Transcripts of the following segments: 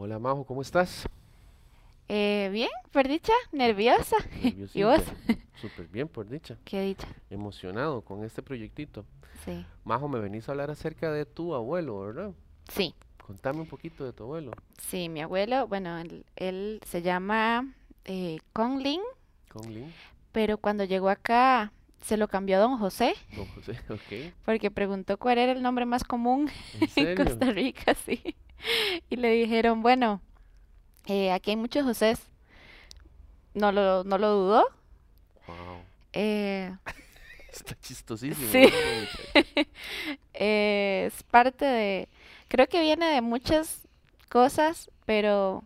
Hola Majo, ¿cómo estás? Eh, bien, por dicha, nerviosa. ¿Y vos? Súper bien, por dicha. Qué dicha. Emocionado con este proyectito. Sí. Majo, me venís a hablar acerca de tu abuelo, ¿verdad? Sí, Contame un poquito de tu abuelo. sí, mi abuelo, bueno, él, él se llama eh, Kong Lin, Con Lin. pero cuando llegó acá se lo cambió a Don José, Don José, ok. porque preguntó cuál era el nombre más común ¿En? Costa Rica, sí. Y le dijeron, bueno, eh, aquí hay muchos Josés. No lo, no lo dudó. Wow. eh, Está chistosísimo. Sí. eh, es parte de, creo que viene de muchas cosas, pero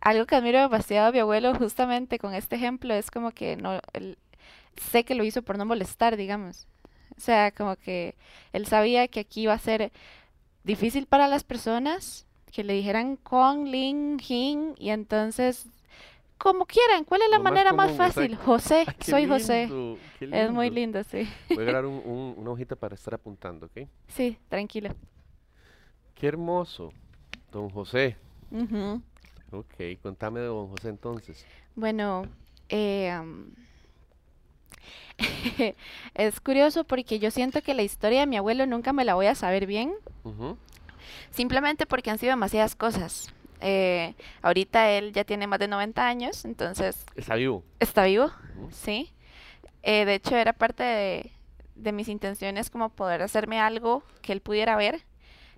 algo que admiro demasiado a mi abuelo justamente con este ejemplo es como que no, él- sé que lo hizo por no molestar, digamos. O sea, como que él sabía que aquí iba a ser difícil para las personas que le dijeran Kong, Lin, Jin, y entonces, como quieran, ¿cuál es la Lo manera más común, fácil? José, soy José. lindo, Es muy lindo. sí. Voy a agarrar un- un- una hojita para estar apuntando, ¿ok? Sí, tranquilo. Qué hermoso. Don José. Ujú. Ok, contame de Don José entonces. Bueno, eh, es curioso porque yo siento que la historia de mi abuelo nunca me la voy a saber bien, simplemente porque han sido demasiadas cosas. Eh, ahorita él ya tiene más de 90 años, entonces Está vivo. está vivo, sí. Eh, de hecho, era parte de, de mis intenciones como poder hacerme algo que él pudiera ver.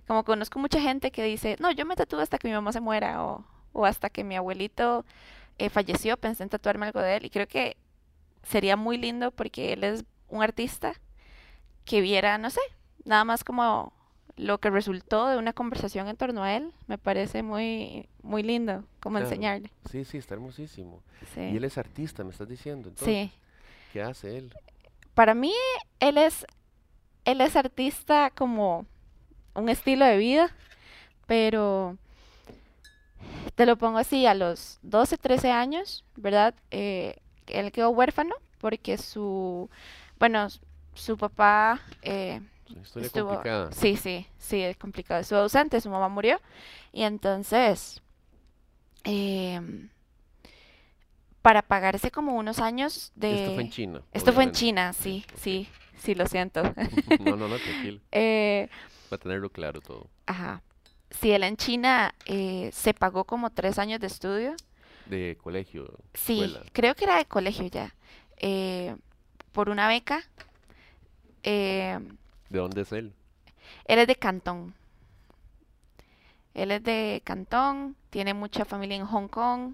Como conozco mucha gente que dice, no, yo me tatúo hasta que mi mamá se muera o, o hasta que mi abuelito eh, falleció, pensé en tatuarme algo de él. Y creo que sería muy lindo porque él es un artista que viera, no sé, nada más como lo que resultó de una conversación en torno a él. Me parece muy, muy lindo como Claro. enseñarle. Sí, sí, está hermosísimo. Y Sí. él es artista, me estás diciendo. Entonces, Sí. ¿qué hace él? Para mí, él es, él es artista como un estilo de vida, pero te lo pongo así, a los 12, 13 años, ¿verdad? Eh, él quedó huérfano porque su, bueno, su papá eh, Es una historia estuvo, complicada. sí, sí, sí, es complicado, estuvo ausente, su mamá murió, y entonces, em, para pagarse como unos años Esto fue en de... China. Esto fue en. China, Sí, sí, sí, lo siento. No, no, no, tranquilo. Eh, Para tenerlo claro todo. ajá. Sí, él en China eh, se pagó como tres años de estudio. De colegio, Sí, escuela. creo que era de colegio ya. eh, por una beca. Eh, ¿De dónde es él? él es de Cantón. Él es de Cantón, tiene mucha familia en Hong Kong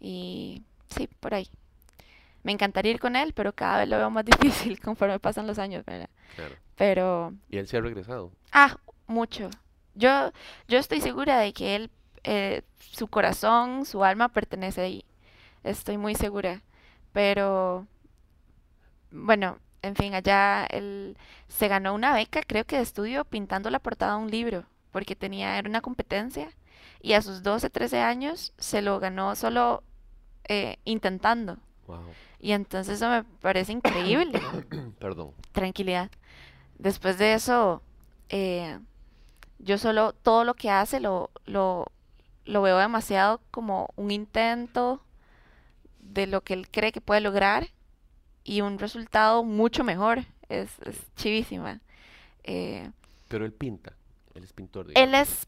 y sí, por ahí. Me encantaría ir con él, pero cada vez lo veo más difícil conforme pasan los años, ¿verdad? Claro. Pero Y él se ha regresado. Ah, mucho. Yo, yo estoy segura de que él, eh, su corazón, su alma pertenece ahí. Estoy muy segura. Pero, bueno, en fin, allá él se ganó una beca, creo que de estudio, pintando la portada de un libro, porque tenía, era una competencia, y a sus 12, 13 años se lo ganó solo eh, intentando. Wow. Y entonces eso me parece increíble. Perdón. Tranquilidad. Después de eso, eh, yo solo todo lo que hace lo, lo, lo veo demasiado como un intento de lo que él cree que puede lograr y un resultado mucho mejor. Es, es chivísima. Eh, Pero él pinta. Él es pintor, él digamos. es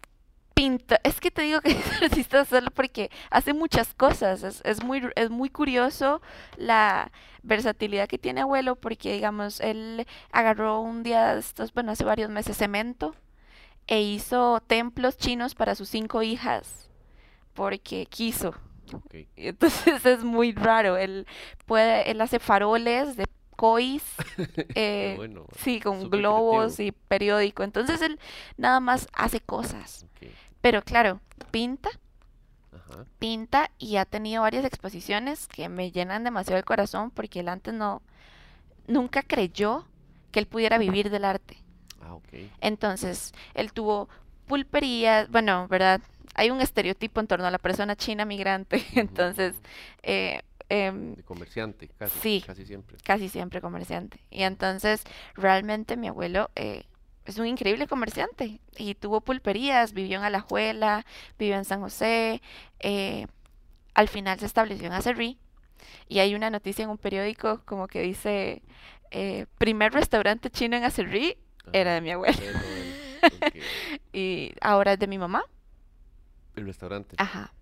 pintor. Es que te digo que es artista solo porque hace muchas cosas. Es, es muy, es muy curioso la versatilidad que tiene abuelo porque, digamos, él agarró un día estos, bueno, hace varios meses, cemento e hizo templos chinos para sus cinco hijas porque quiso. Entonces es muy raro. Él puede, él hace faroles de cois, eh, bueno. sí, con globos creativo. y periódico. Entonces él nada más hace cosas. Pero claro, pinta, Ajá. pinta y ha tenido varias exposiciones que me llenan demasiado el corazón porque él antes no, nunca creyó que él pudiera vivir del arte. Ah, ok. Entonces, él tuvo pulperías, bueno, ¿verdad? Hay un estereotipo en torno a la persona china migrante, entonces, eh, em, De comerciante, casi. sí. Casi siempre. casi siempre comerciante. Y entonces, realmente mi abuelo eh, es un increíble comerciante y tuvo pulperías, vivió en Alajuela, vivió en San José, eh, al final se estableció en Acerrí y hay una noticia en un periódico como que dice, eh, primer restaurante chino en Acerrí era de mi abuela Era de y ahora es de mi mamá, El restaurante. ajá,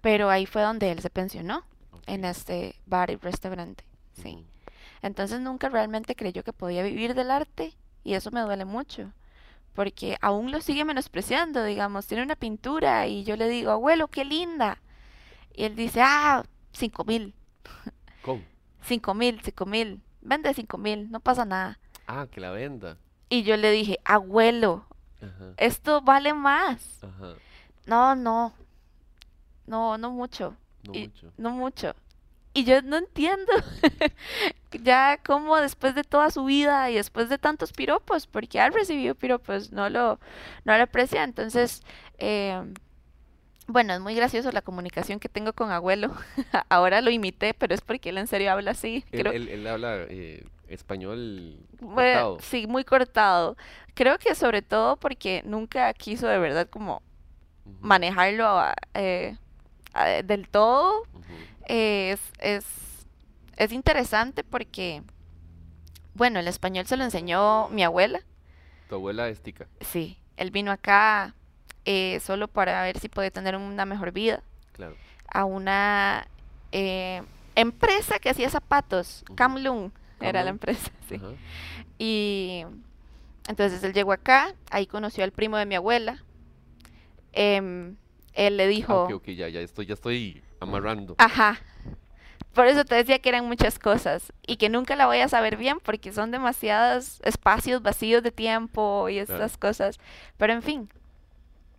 pero ahí fue donde él se pensionó, en este bar y restaurante, sí. Entonces nunca realmente creyó que podía vivir del arte y eso me duele mucho, porque aún lo sigue menospreciando, digamos, tiene una pintura y yo le digo, abuelo, qué linda. Y él dice, ah, cinco mil, ¿Cómo? cinco mil, cinco mil, vende cinco mil, no pasa nada. Ah, que la venda. Y yo le dije, abuelo, Ajá. esto vale más. Ajá. No, no, no, no mucho, No y- mucho. no mucho. Y yo no entiendo ya cómo después de toda su vida y después de tantos piropos, porque ha recibido piropos, no lo, no lo aprecia. Entonces, eh, bueno, es muy gracioso la comunicación que tengo con abuelo. Ahora lo imité, pero es porque él en serio habla así. Él, Creo, él- él habla eh, español bueno, cortado. sí, muy cortado. Creo que sobre todo porque nunca quiso de verdad como manejarlo a- eh, a- del todo. Eh, es, es, es interesante porque, bueno, el español se lo enseñó mi abuela. Tu abuela es tica. Sí, él vino acá eh, solo para ver si podía tener una mejor vida. Claro. A una eh, empresa que hacía zapatos. Kamlung era la empresa, sí. Ajá. Y entonces él llegó acá, ahí conoció al primo de mi abuela. Em, él le Ah, dijo... ok, ok, ya, ya estoy, ya estoy amarrando. Ajá. Por eso te decía que eran muchas cosas y que nunca la voy a saber bien porque son demasiados espacios vacíos de tiempo y Claro. estas cosas. Pero en fin,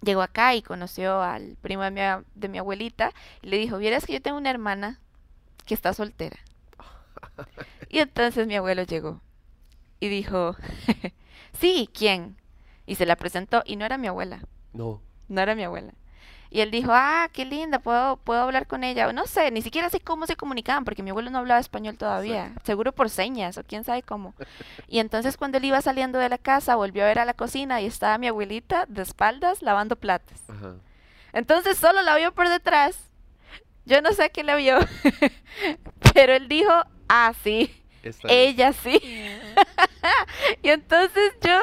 llegó acá y conoció al primo de mi, de mi abuelita y le dijo, vieras que yo tengo una hermana que está soltera. Y entonces mi abuelo llegó y dijo, sí, ¿quién? Y se la presentó y no era mi abuela. No. No era mi abuela. Y él dijo, ah, qué linda, puedo, puedo hablar con ella. No sé, ni siquiera sé cómo se comunicaban, porque mi abuelo no hablaba español todavía. Seguro por señas o quién sabe cómo. Y entonces cuando él iba saliendo de la casa, volvió a ver a la cocina y estaba mi abuelita de espaldas lavando platos. Ajá. Entonces solo la vio por detrás. Yo no sé a qué la vio, pero él dijo, ah, sí, Ella sí. y entonces yo,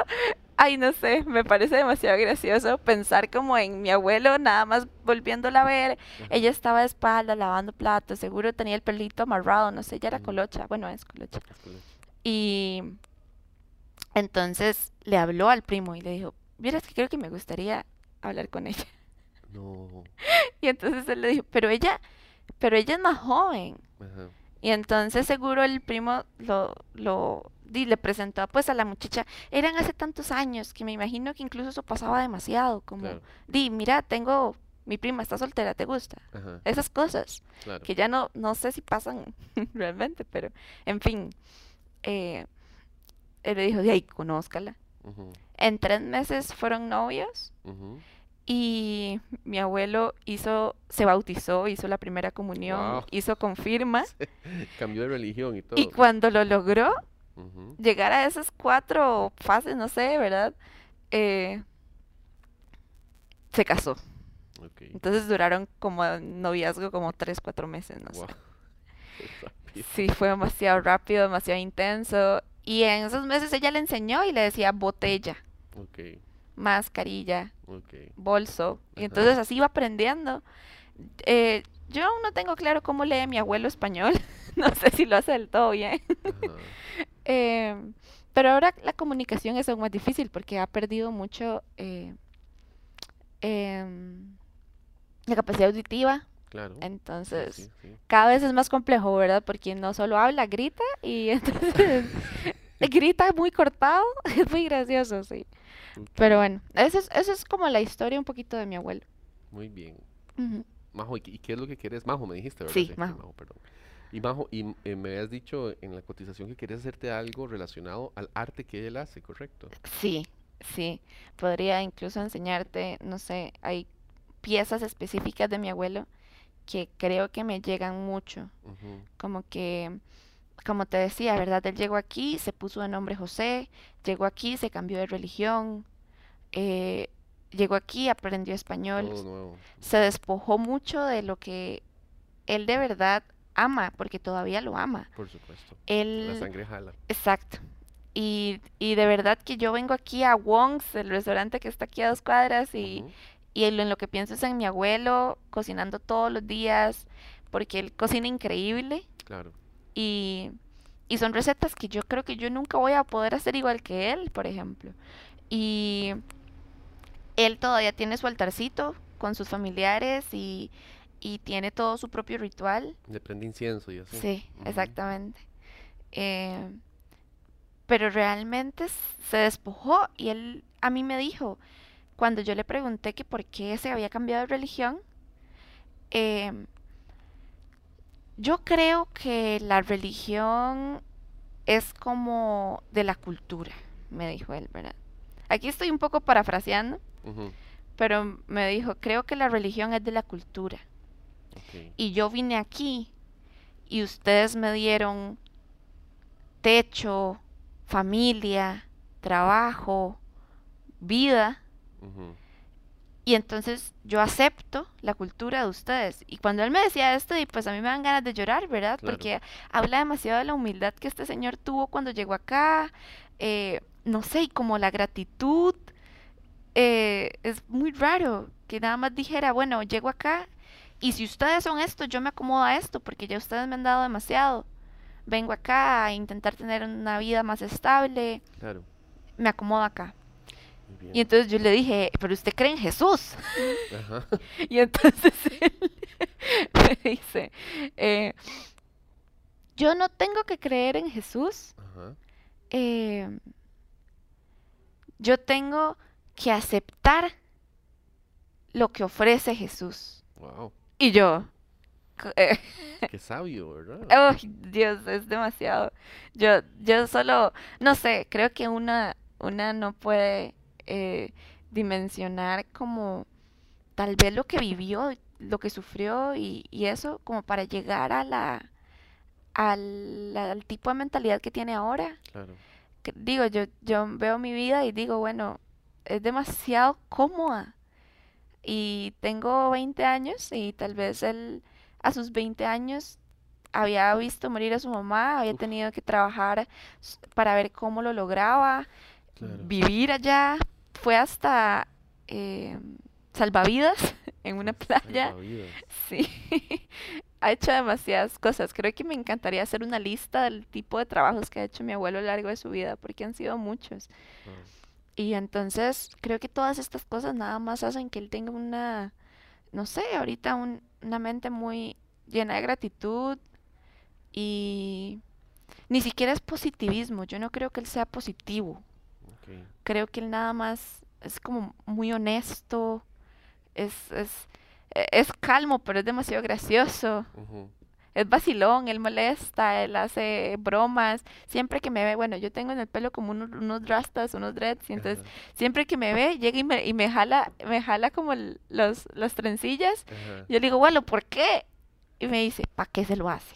ay, no sé, me parece demasiado gracioso pensar como en mi abuelo, nada más volviéndola a ver. Ajá. Ella estaba de espalda lavando platos, seguro tenía el pelito amarrado, no sé, ella era colocha, bueno, es colocha. Es que- Y entonces le habló al primo y le dijo, vieras que creo que me gustaría hablar con ella. No. Y entonces él le dijo, pero ella, pero ella es más joven. Ajá. Y entonces seguro el primo lo, lo di- le presentó pues a la muchacha. Eran hace tantos años que me imagino que incluso eso pasaba demasiado. Como, Claro. di, mira, tengo, mi prima está soltera, ¿te gusta? Ajá. Esas cosas Claro. que ya no, no sé si pasan realmente, pero en fin. eh, él le dijo, de ahí, conózcala. En tres meses fueron novios. Y mi abuelo hizo, se bautizó, hizo la primera comunión, hizo confirma. Cambió de religión y todo. Y cuando lo logró, llegar a esas cuatro fases, no sé, ¿verdad? Eh, se casó. Entonces duraron como noviazgo como tres, cuatro meses, no sé. Sí, fue demasiado rápido, demasiado intenso. Y en esos meses ella le enseñó y le decía botella, Ok, mascarilla, bolso. Y Ajá. entonces así iba aprendiendo. Eh, yo aún no tengo claro cómo lee mi abuelo español. No sé si lo hace del todo bien. Eh, pero ahora la comunicación es aún más difícil porque ha perdido mucho eh, em, la capacidad auditiva. Claro. Entonces, sí, sí. cada vez es más complejo, ¿verdad? Porque no solo habla, grita y entonces grita muy cortado. Es muy gracioso, sí. Pero bueno, eso es, eso es como la historia un poquito de mi abuelo. Muy bien. Majo, ¿y qué, y qué es lo que quieres? Majo, me dijiste, ¿verdad? Sí, Majo. perdón. Y Majo, y eh, me habías dicho en la cotización que querías hacerte algo relacionado al arte que él hace, ¿correcto? Sí, sí. Podría incluso enseñarte, no sé, hay piezas específicas de mi abuelo que creo que me llegan mucho. Como que como te decía, ¿verdad? Él llegó aquí, se puso de nombre José, llegó aquí, se cambió de religión, eh, llegó aquí, aprendió español, Todo nuevo. se despojó mucho de lo que él de verdad ama, porque todavía lo ama. Por supuesto. La sangre jala. exacto. Y, y de verdad que yo vengo aquí a Wong's, el restaurante que está aquí a dos cuadras, y, y en lo que pienso es en mi abuelo cocinando todos los días, porque él cocina increíble Claro. Y, y son recetas que yo creo que yo nunca voy a poder hacer igual que él, por ejemplo. Y él todavía tiene su altarcito con sus familiares y, y tiene todo su propio ritual. Le prende incienso y así. Sí, exactamente. Eh, pero realmente se despojó y él a mí me dijo, cuando yo le pregunté que por qué se había cambiado de religión, em, yo creo que la religión es como de la cultura, me dijo él, ¿verdad? Aquí estoy un poco parafraseando, pero me dijo, creo que la religión es de la cultura. Y yo vine aquí y ustedes me dieron techo, familia, trabajo, vida. Y entonces yo acepto la cultura de ustedes. Y cuando él me decía esto, y pues a mí me dan ganas de llorar, ¿verdad? Claro. Porque habla demasiado de la humildad que este señor tuvo cuando llegó acá. eh, no sé, y como la gratitud. eh, es muy raro que nada más dijera, bueno, llego acá y si ustedes son esto, yo me acomodo a esto porque ya ustedes me han dado demasiado. Vengo acá a intentar tener una vida más estable, Claro. me acomodo acá. Y entonces yo le dije, pero usted cree en Jesús. Ajá. Y entonces él me dice, eh, yo no tengo que creer en Jesús, Ajá. eh, yo tengo que aceptar lo que ofrece Jesús. Wow. Y yo, eh, Qué sabio, ¿verdad? Ay, Dios, es demasiado. Yo, yo solo, no sé, creo que una, una no puede eh, dimensionar como tal vez lo que vivió, lo que sufrió y, y eso como para llegar a la, al, al tipo de mentalidad que tiene ahora. Claro. Que- digo, yo, yo veo mi vida y digo, bueno, es demasiado cómoda. Y tengo 20 años y tal vez él a sus 20 años había visto morir a su mamá, había Uf. tenido que trabajar para ver cómo lo lograba, Claro. vivir allá, fue hasta eh, salvavidas en una playa. Salvavidas. Sí, ha hecho demasiadas cosas. Creo que me encantaría hacer una lista del tipo de trabajos que ha hecho mi abuelo a lo largo de su vida, porque han sido muchos. Wow. Y entonces creo que todas estas cosas nada más hacen que él tenga una, no sé, ahorita un- una mente muy llena de gratitud y ni siquiera es positivismo. Yo no creo que él sea positivo. Creo que él nada más es como muy honesto, es, es, e- es calmo, pero es demasiado gracioso. Es vacilón, él molesta, él hace bromas. Siempre que me ve, bueno, yo tengo en el pelo como unos, unos rastas, unos dreads, y entonces siempre que me ve, llega y me, y me jala, me jala como los, las trencillas. Ajá. Yo le digo, bueno, ¿por qué? Y me dice, ¿para qué se lo hace?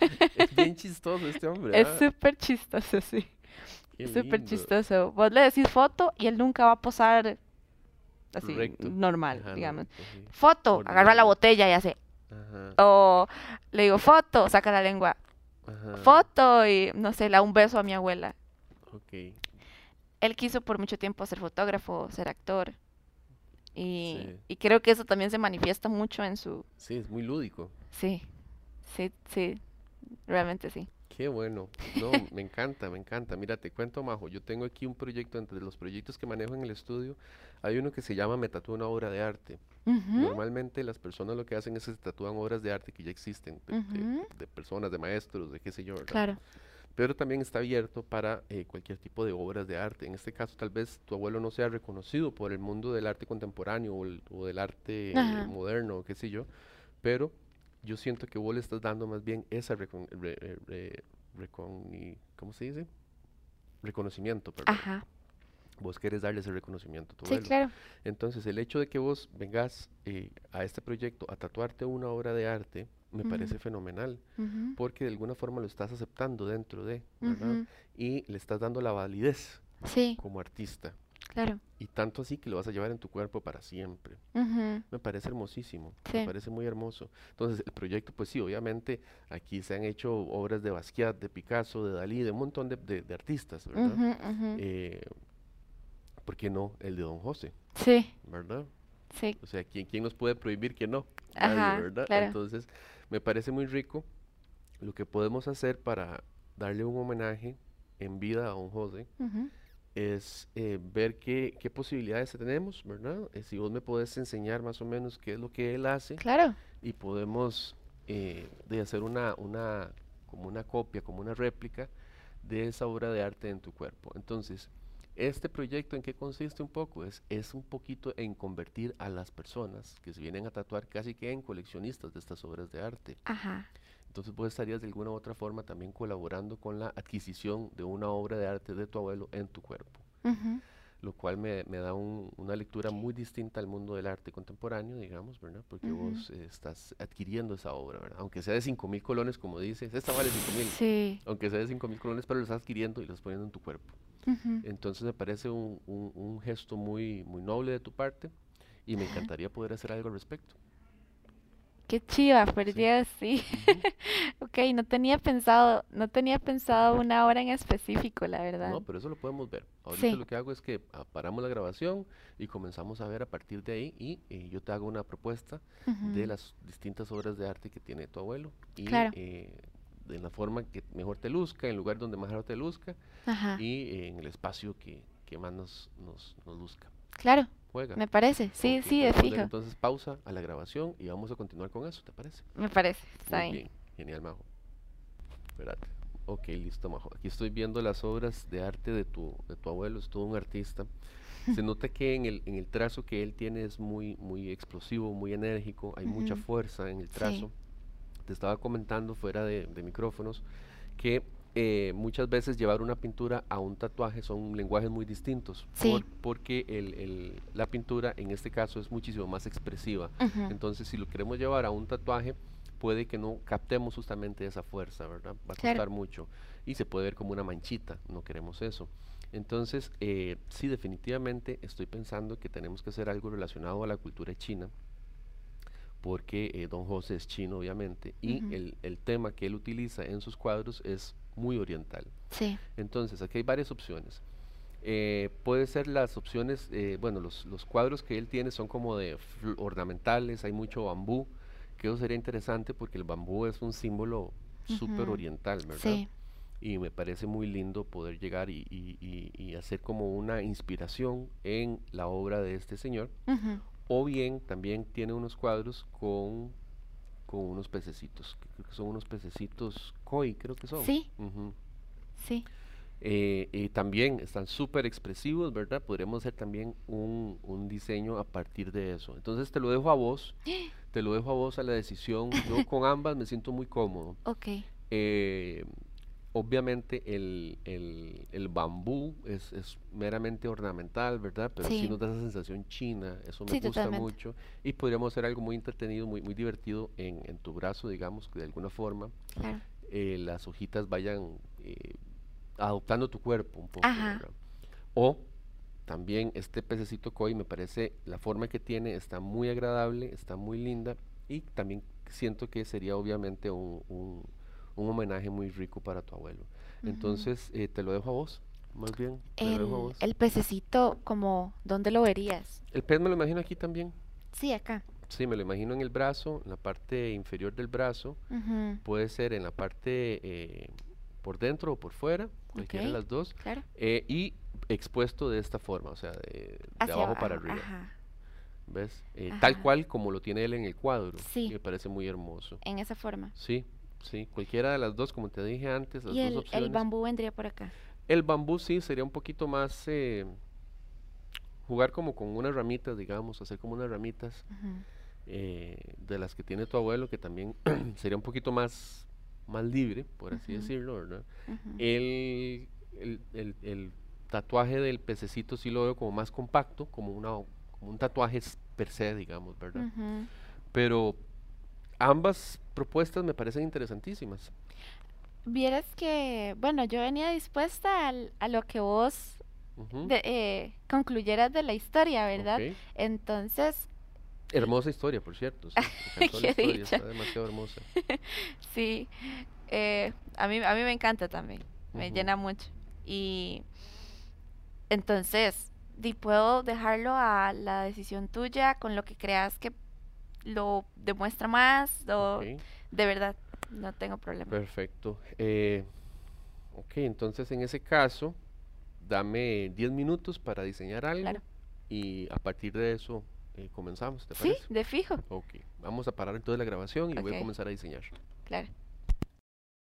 Es bien chistoso este hombre. Es ¿ah? súper chistoso, sí. Súper chistoso. Vos le decís foto y él nunca va a posar así, Recto. normal, Ajá, digamos. Foto, agarra la botella y hace. Ajá. O le digo, foto, saca la lengua. Ajá. Foto y no sé, le da un beso a mi abuela. Ok. Él quiso por mucho tiempo ser fotógrafo, ser actor. Y, Sí. y creo que eso también se manifiesta mucho en su... Sí, es muy lúdico. Sí, sí, sí, realmente sí. Qué bueno. No, me encanta, me encanta. Mira, te cuento, Majo. Yo tengo aquí un proyecto, entre los proyectos que manejo en el estudio, hay uno que se llama Me tatúa una obra de arte. Normalmente las personas lo que hacen es que se tatúan obras de arte que ya existen, de, de- Ujú. de personas, de maestros, de qué sé yo, ¿verdad? Claro. Pero también está abierto para eh, cualquier tipo de obras de arte. En este caso, tal vez tu abuelo no sea reconocido por el mundo del arte contemporáneo o, el- o del arte eh, moderno, qué sé yo, pero yo siento que vos le estás dando más bien esa recon- re- re- re- reconi- ¿cómo se dice? Reconocimiento, perdón. Ajá. Vos querés darle ese reconocimiento a tu Sí, abuelo. claro. Entonces, el hecho de que vos vengas eh, a este proyecto a tatuarte una obra de arte, me parece fenomenal, porque de alguna forma lo estás aceptando dentro de, ¿verdad? Y le estás dando la validez Sí, como artista. claro. Y tanto así que lo vas a llevar en tu cuerpo para siempre. Me parece hermosísimo, Sí. me parece muy hermoso. Entonces, el proyecto, pues sí, obviamente aquí se han hecho obras de Basquiat, de Picasso, de Dalí, de un montón de, de- de artistas, ¿verdad? Eh, ¿Por qué no el de Don José, Sí, verdad? sí. O sea, ¿quién, quién nos puede prohibir que no? Nadie, Ajá, ¿verdad? claro. Entonces, me parece muy rico lo que podemos hacer para darle un homenaje en vida a Don José es eh, ver qué, qué posibilidades tenemos, ¿verdad? Eh, si vos me podés enseñar más o menos qué es lo que él hace Claro. y podemos eh, de hacer una, una, como una copia, como una réplica de esa obra de arte en tu cuerpo. Entonces, este proyecto en qué consiste un poco es, es un poquito en convertir a las personas que se vienen a tatuar casi que en coleccionistas de estas obras de arte. Ajá. Entonces vos estarías de alguna u otra forma también colaborando con la adquisición de una obra de arte de tu abuelo en tu cuerpo lo cual me, me da un- una lectura muy distinta al mundo del arte contemporáneo, digamos, ¿verdad? Porque vos eh, estás adquiriendo esa obra, ¿verdad? Aunque sea de 5 mil colones, como dices, esta vale 5 mil, Sí. aunque sea de 5 mil colones, pero lo estás adquiriendo y lo estás poniendo en tu cuerpo. Ujú. Entonces me parece un, un- un gesto muy, muy noble de tu parte y me encantaría poder hacer algo al respecto. Qué chiva, por Sí. Sí. Ujú. Ok, no tenía pensado, no tenía pensado una hora en específico, la verdad. No, pero eso lo podemos ver. Ahorita Sí. lo que hago es que ah, paramos la grabación y comenzamos a ver a partir de ahí y eh, yo te hago una propuesta de Ujú, las distintas obras de arte que tiene tu abuelo y Claro. eh, de la forma que mejor te luzca, en el lugar donde mejor te luzca Ajá. y eh, en el espacio que, que más nos, nos, nos luzca. Claro, Juega. me parece. Sí, Ok, sí, darle fijo. entonces pausa a la grabación y vamos a continuar con eso, ¿te parece? Me parece. Está Muy bien. bien, genial, Majo. Espérate. Ok, listo, Majo. Aquí estoy viendo las obras de arte de tu, de tu abuelo, es todo un artista. Se nota que en el, en el trazo que él tiene es muy, muy explosivo, muy enérgico, hay mucha Ujú. fuerza en el Sí. Te estaba comentando fuera de, de micrófonos que eh, muchas veces llevar una pintura a un tatuaje son lenguajes muy distintos, Sí. por- porque el- el- la pintura en este caso es muchísimo más expresiva. Entonces, si lo queremos llevar a un tatuaje, puede que no captemos justamente esa fuerza, ¿verdad? Va a Claro. costar mucho y se puede ver como una manchita, no queremos eso. Entonces, eh, sí, definitivamente estoy pensando que tenemos que hacer algo relacionado a la cultura china, porque eh, Don José es chino, obviamente, y Ujú. el, el tema que él utiliza en sus cuadros es muy oriental. Sí. Entonces, aquí hay varias opciones. Eh, puede ser las opciones, eh, bueno, los, los cuadros que él tiene son como de ornamentales, hay mucho bambú, que eso sería interesante porque el bambú es un símbolo súper Ujú. oriental, ¿verdad? Sí. Y me parece muy lindo poder llegar y, y- y- y hacer como una inspiración en la obra de este señor. Ujú, O bien también tiene unos cuadros con, con unos pececitos, que creo que son unos pececitos koi, creo que son. Sí. Sí. Eh, y también están súper expresivos, ¿verdad? Podríamos hacer también un, un diseño a partir de eso. Entonces te lo dejo a vos, te lo dejo a vos a la decisión. Yo con ambas me siento muy cómodo. Ok. Eh, obviamente el, el- el bambú es, es meramente ornamental, ¿verdad? Pero sí Sí. nos da esa sensación china, eso me Sí, gusta totalmente. mucho. Y podríamos hacer algo muy entretenido, muy, muy divertido en, en tu brazo, digamos, que de alguna forma Claro. eh, las hojitas vayan eh, adoptando tu cuerpo un poco. O también este pececito koi me parece, la forma que tiene está muy agradable, está muy linda y también siento que sería obviamente un, un- un homenaje muy rico para tu abuelo. Entonces, eh, te lo dejo a vos, más bien, te lo dejo a El, vos. el pececito, como, ¿dónde lo verías? El pez me lo imagino aquí también. Sí, acá. Sí, me lo imagino en el brazo, en la parte inferior del brazo. Puede ser en la parte eh, por dentro o por fuera, cualquiera de Ok. las dos. Claro. eh, y expuesto de esta forma, o sea, de, de abajo para arriba. Ajá. ¿Ves? Eh, tal cual como lo tiene él en el cuadro. Sí. Me parece muy hermoso. En esa forma. Sí, sí. Cualquiera de las dos, como te dije antes, las Y dos el, el opciones. bambú vendría por acá. El bambú sí sería un poquito más eh, jugar como con unas ramitas, digamos, hacer como unas ramitas eh, de las que tiene tu abuelo, que también sería un poquito más, más libre, por así decirlo, ¿verdad? El, el, el- el tatuaje del pececito sí lo veo como más compacto, como, una, como un tatuaje per se, digamos, ¿verdad? Pero ambas propuestas me parecen interesantísimas. Vieras que, bueno, yo venía dispuesta al- a lo que vos de- eh, concluyeras de la historia, ¿verdad? Entonces, Hermosa historia, por cierto. sí, historia, está demasiado hermosa. sí, eh, a mí, a mí me encanta también, me llena mucho. Y entonces, puedo dejarlo a la decisión tuya con lo que creas que lo demuestra más, o Ok, de verdad, no tengo problema. perfecto. Eh, ok, entonces en ese caso, dame 10 minutos para diseñar algo Claro. y a partir de eso eh, comenzamos, ¿te Sí, de fijo, Ok, vamos a parar entonces la grabación y voy a comenzar a diseñar. claro.